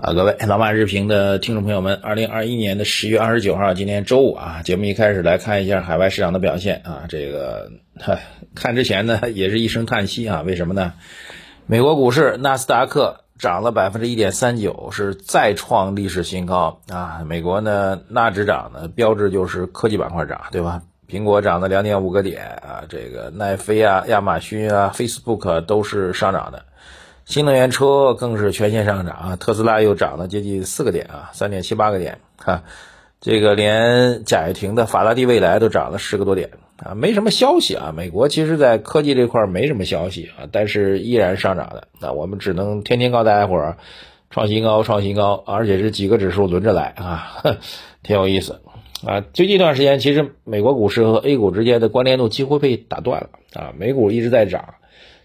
啊，各位老马日评的听众朋友们，二零二一年的十月二十九号，今天周五啊，节目一开始来看一下海外市场的表现啊。这个看之前呢，也是一声叹息啊。为什么呢？美国股市纳斯达克涨了百分之一点三九，是再创历史新高啊。美国呢，纳指涨呢，标志就是科技板块涨，对吧？苹果涨了两点五个点啊，这个奈飞啊、亚马逊啊、Facebook 都是上涨的。新能源车更是全线上涨啊，特斯拉又涨了接近四个点啊，三点七八个点哈，这个连贾跃亭的法拉第未来都涨了十个多点啊，没什么消息啊，美国其实在科技这块没什么消息啊，但是依然上涨的，那我们只能天天告诉大家伙儿，创新高，创新高，而且是几个指数轮着来啊，挺有意思。啊。最近一段时间，其实美国股市和 A 股之间的关联度几乎被打断了啊，美股一直在涨。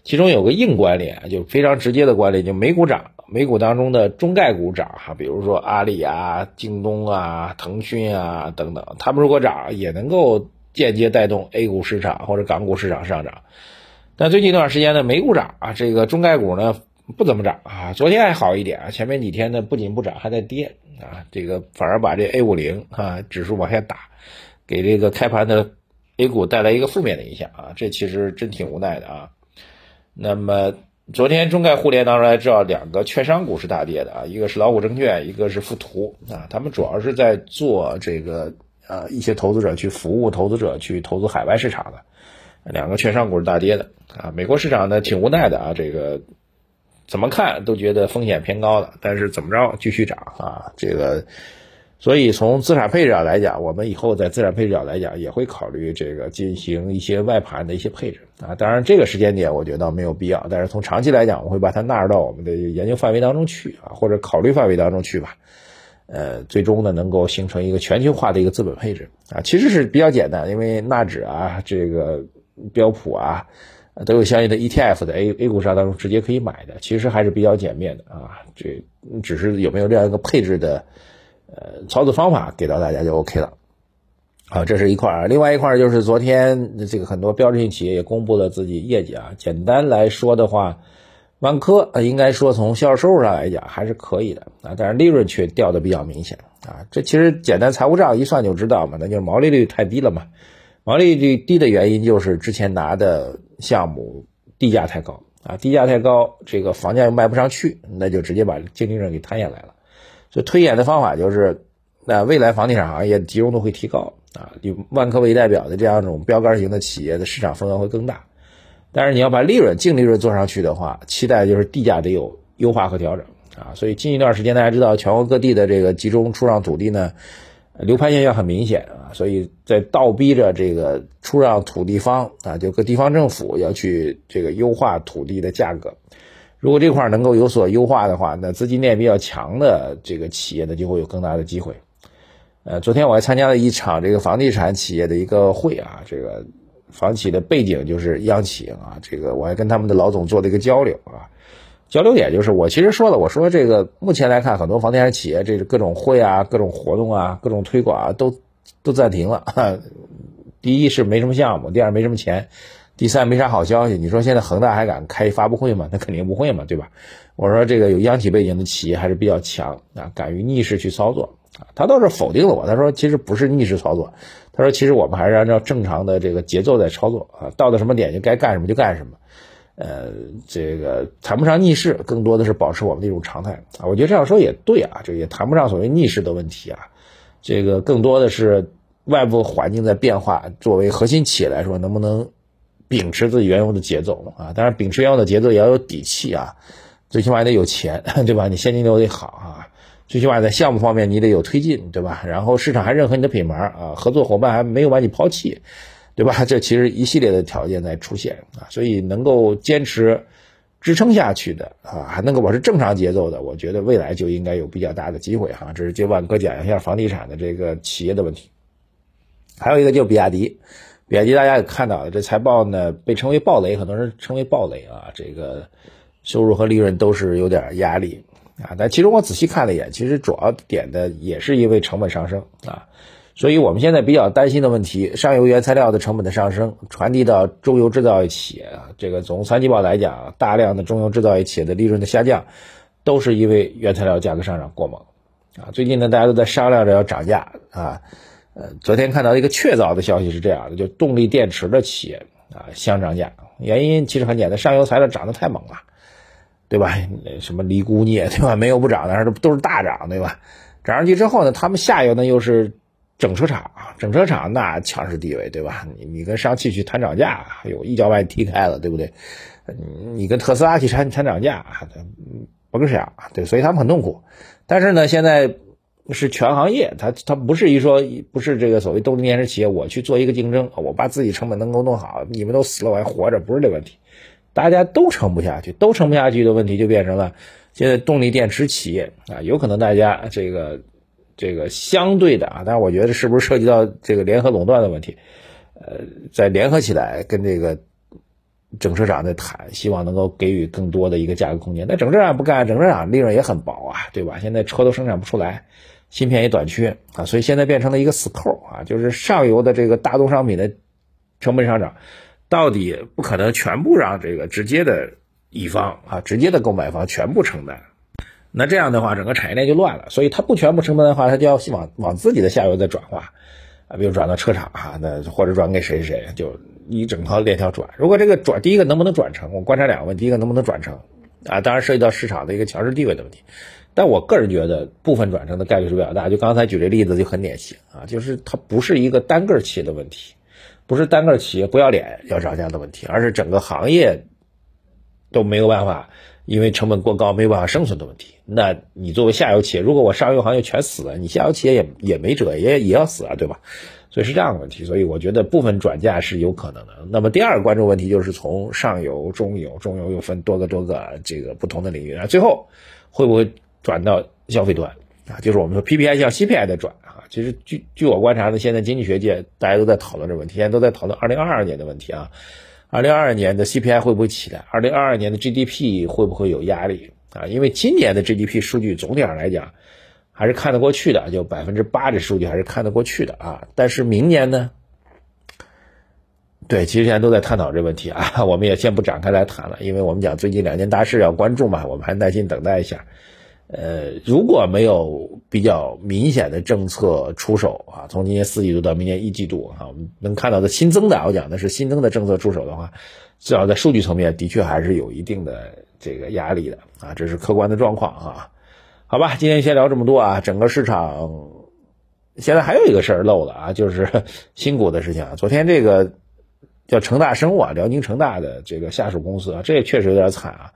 其中有个硬关联，就非常直接的关联，就美股涨，美股当中的中概股涨哈，比如说阿里啊、京东啊、腾讯啊等等，他们如果涨，也能够间接带动 A 股市场或者港股市场上涨。但最近一段时间呢，美股涨啊，这个中概股呢不怎么涨啊，昨天还好一点啊，前面几天呢不仅不涨，还在跌啊，这个反而把这 A 五零啊指数往下打，给这个开盘的 A 股带来一个负面的影响啊，这其实真挺无奈的啊。那么昨天中概互联当中还知道两个券商股是大跌的啊，一个是老虎证券，一个是富途啊，他们主要是在做这个呃一些投资者去服务投资者去投资海外市场的，两个券商股是大跌的啊。美国市场呢挺无奈的啊，这个怎么看都觉得风险偏高的，但是怎么着继续涨啊，这个。所以从资产配置上来讲，我们以后在资产配置上来讲也会考虑这个进行一些外盘的一些配置啊。当然这个时间点我觉得没有必要，但是从长期来讲，我会把它纳入到我们的研究范围当中去啊，或者考虑范围当中去吧。呃，最终呢能够形成一个全球化的一个资本配置啊，其实是比较简单，因为纳指啊、这个标普啊都有相应的 ETF 的 A A 股上当中直接可以买的，其实还是比较简便的啊。这只是有没有这样一个配置的。呃，操作方法给到大家就 OK 了。好，这是一块儿，另外一块儿就是昨天这个很多标志性企业也公布了自己业绩啊。简单来说的话，万科啊应该说从销售收入上来讲还是可以的啊，但是利润却掉的比较明显啊。这其实简单财务账一算就知道嘛，那就是毛利率太低了嘛。毛利率低的原因就是之前拿的项目地价太高啊，地价太高，这个房价又卖不上去，那就直接把净利润给摊下来了。所以推演的方法就是，那未来房地产行业集中度会提高啊，以万科为代表的这样一种标杆型的企业的市场份额会更大。但是你要把利润、净利润做上去的话，期待就是地价得有优化和调整啊。所以近一段时间大家知道，全国各地的这个集中出让土地呢，流拍现象很明显啊，所以在倒逼着这个出让土地方啊，就各地方政府要去这个优化土地的价格。如果这块能够有所优化的话，那资金链比较强的这个企业呢，就会有更大的机会。呃，昨天我还参加了一场这个房地产企业的一个会啊，这个房企的背景就是央企啊，这个我还跟他们的老总做了一个交流啊。交流点就是我其实说了，我说这个目前来看，很多房地产企业这各种会啊、各种活动啊、各种推广啊，都都暂停了。第一是没什么项目，第二没什么钱。第三没啥好消息，你说现在恒大还敢开发布会吗？那肯定不会嘛，对吧？我说这个有央企背景的企业还是比较强啊，敢于逆势去操作。他倒是否定了我，他说其实不是逆势操作，他说其实我们还是按照正常的这个节奏在操作啊，到了什么点就该干什么就干什么，呃，这个谈不上逆势，更多的是保持我们的一种常态啊。我觉得这样说也对啊，这也谈不上所谓逆势的问题啊，这个更多的是外部环境在变化，作为核心企业来说，能不能？秉持自己原有的节奏啊，当然秉持原有的节奏也要有底气啊，最起码得有钱，对吧？你现金流得好啊，最起码在项目方面你得有推进，对吧？然后市场还认可你的品牌啊，合作伙伴还没有把你抛弃，对吧？这其实一系列的条件在出现啊，所以能够坚持支撑下去的啊，还能够保持正常节奏的，我觉得未来就应该有比较大的机会哈。这是就万科讲一下房地产的这个企业的问题。还有一个就是比亚迪，比亚迪大家也看到了，这财报呢被称为暴雷，很多人称为暴雷啊，这个收入和利润都是有点压力啊。但其中我仔细看了一眼，其实主要点的也是因为成本上升啊。所以我们现在比较担心的问题，上游原材料的成本的上升，传递到中游制造业企业啊，这个从三季报来讲，大量的中游制造业企业的利润的下降，都是因为原材料价格上涨过猛啊。最近呢，大家都在商量着要涨价啊。呃，昨天看到一个确凿的消息是这样的，就动力电池的企业啊，相涨价，原因其实很简单，上游材料涨得太猛了，对吧？什么锂钴镍，对吧？没有不涨的，都是大涨，对吧？涨上去之后呢，他们下游呢又是。整车厂，整车厂那强势地位，对吧？你你跟上汽去谈涨价，哎呦，一脚把你踢开了，对不对？你跟特斯拉去谈谈涨价，不跟想，对，所以他们很痛苦。但是呢，现在是全行业，他他不是一说不是这个所谓动力电池企业，我去做一个竞争，我把自己成本能够弄好，你们都死了我还活着，不是这问题，大家都撑不下去，都撑不下去的问题就变成了现在动力电池企业啊，有可能大家这个。这个相对的啊，但是我觉得是不是涉及到这个联合垄断的问题？呃，再联合起来跟这个整车厂在谈，希望能够给予更多的一个价格空间。那整车厂不干，整车厂利润也很薄啊，对吧？现在车都生产不出来，芯片也短缺啊，所以现在变成了一个死扣啊，就是上游的这个大宗商品的成本上涨，到底不可能全部让这个直接的乙方啊，直接的购买方全部承担。那这样的话，整个产业链就乱了。所以它不全部承担的话，它就要往往自己的下游再转化，啊，比如转到车厂哈，那或者转给谁谁，就一整套链条转。如果这个转，第一个能不能转成？我观察两个问题：第一个能不能转成？啊，当然涉及到市场的一个强势地位的问题。但我个人觉得，部分转成的概率是比较大。就刚才举这例子就很典型啊，就是它不是一个单个企业的问题，不是单个企业不要脸要涨价的问题，而是整个行业都没有办法。因为成本过高没有办法生存的问题，那你作为下游企业，如果我上游行业全死了，你下游企业也也没辙，也也要死啊，对吧？所以是这样的问题，所以我觉得部分转嫁是有可能的。那么第二个关注问题就是从上游、中游，中游又分多个多个这个不同的领域，那最后会不会转到消费端啊？就是我们说 PPI 向 CPI 的转啊。其实据据我观察呢，现在经济学界大家都在讨论这个问题，现在都在讨论2022年的问题啊。二零二二年的 CPI 会不会起来？二零二二年的 GDP 会不会有压力啊？因为今年的 GDP 数据总体上来讲还是看得过去的，就百分之八的数据还是看得过去的啊。但是明年呢？对，其实现在都在探讨这问题啊，我们也先不展开来谈了，因为我们讲最近两件大事要关注嘛，我们还耐心等待一下。呃，如果没有比较明显的政策出手啊，从今年四季度到明年一季度啊，我们能看到的新增的，我讲的是新增的政策出手的话，至少在数据层面的确还是有一定的这个压力的啊，这是客观的状况啊。好吧，今天先聊这么多啊。整个市场现在还有一个事儿漏了啊，就是新股的事情啊。昨天这个叫成大生物啊，辽宁成大的这个下属公司啊，这也确实有点惨啊，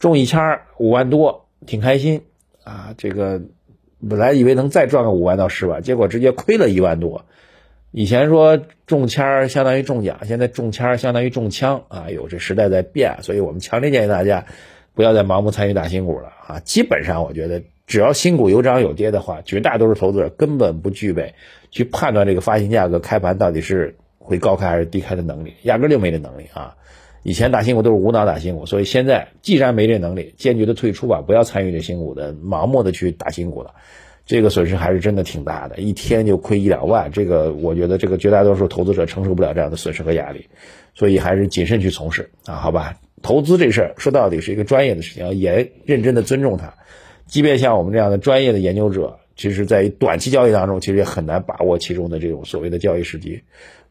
中一签五万多。挺开心啊，这个本来以为能再赚个五万到十万，结果直接亏了一万多。以前说中签儿相当于中奖，现在中签儿相当于中枪啊！有这时代在变，所以我们强烈建议大家不要再盲目参与大新股了啊！基本上我觉得，只要新股有涨有跌的话，绝大多数投资者根本不具备去判断这个发行价格开盘到底是会高开还是低开的能力，压根就没这能力啊！以前打新股都是无脑打新股，所以现在既然没这能力，坚决的退出吧，不要参与这新股的，盲目的去打新股了，这个损失还是真的挺大的，一天就亏一两万，这个我觉得这个绝大多数投资者承受不了这样的损失和压力，所以还是谨慎去从事啊，好吧？投资这事儿说到底是一个专业的事情，也认真的尊重它，即便像我们这样的专业的研究者，其实在短期交易当中，其实也很难把握其中的这种所谓的交易时机，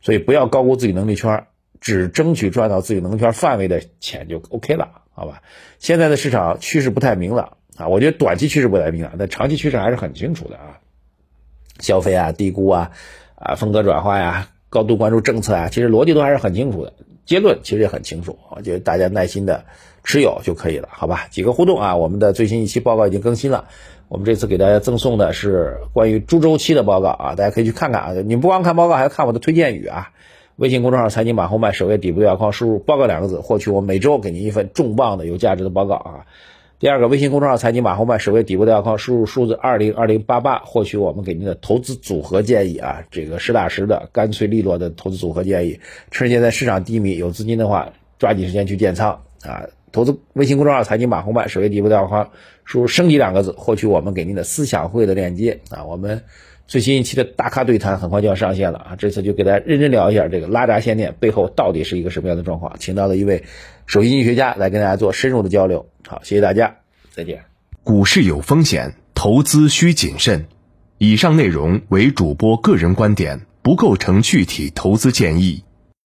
所以不要高估自己能力圈。只争取赚到自己能圈范围的钱就 OK 了，好吧？现在的市场趋势不太明朗啊，我觉得短期趋势不太明朗，但长期趋势还是很清楚的啊。消费啊，低估啊，啊，风格转化呀，高度关注政策啊，其实逻辑都还是很清楚的，结论其实也很清楚，我觉得大家耐心的持有就可以了，好吧？几个互动啊，我们的最新一期报告已经更新了，我们这次给大家赠送的是关于猪周期的报告啊，大家可以去看看啊，你不光看报告，还要看我的推荐语啊。微信公众号财经马后曼首页底部对话框输入“报告”两个字，获取我每周给您一份重磅的有价值的报告啊。第二个，微信公众号财经马后曼首页底部对话框输入数字二零二零八八，获取我们给您的投资组合建议啊，这个实打实的、干脆利落的投资组合建议。趁现在市场低迷，有资金的话，抓紧时间去建仓啊。投资微信公众号财经马红曼首页底部对话框输入“升级”两个字，获取我们给您的思想会的链接啊。我们最新一期的大咖对谈很快就要上线了啊，这次就给大家认真聊一下这个拉闸限电背后到底是一个什么样的状况，请到了一位首席经济学家来跟大家做深入的交流。好，谢谢大家，再见。股市有风险，投资需谨慎。以上内容为主播个人观点，不构成具体投资建议。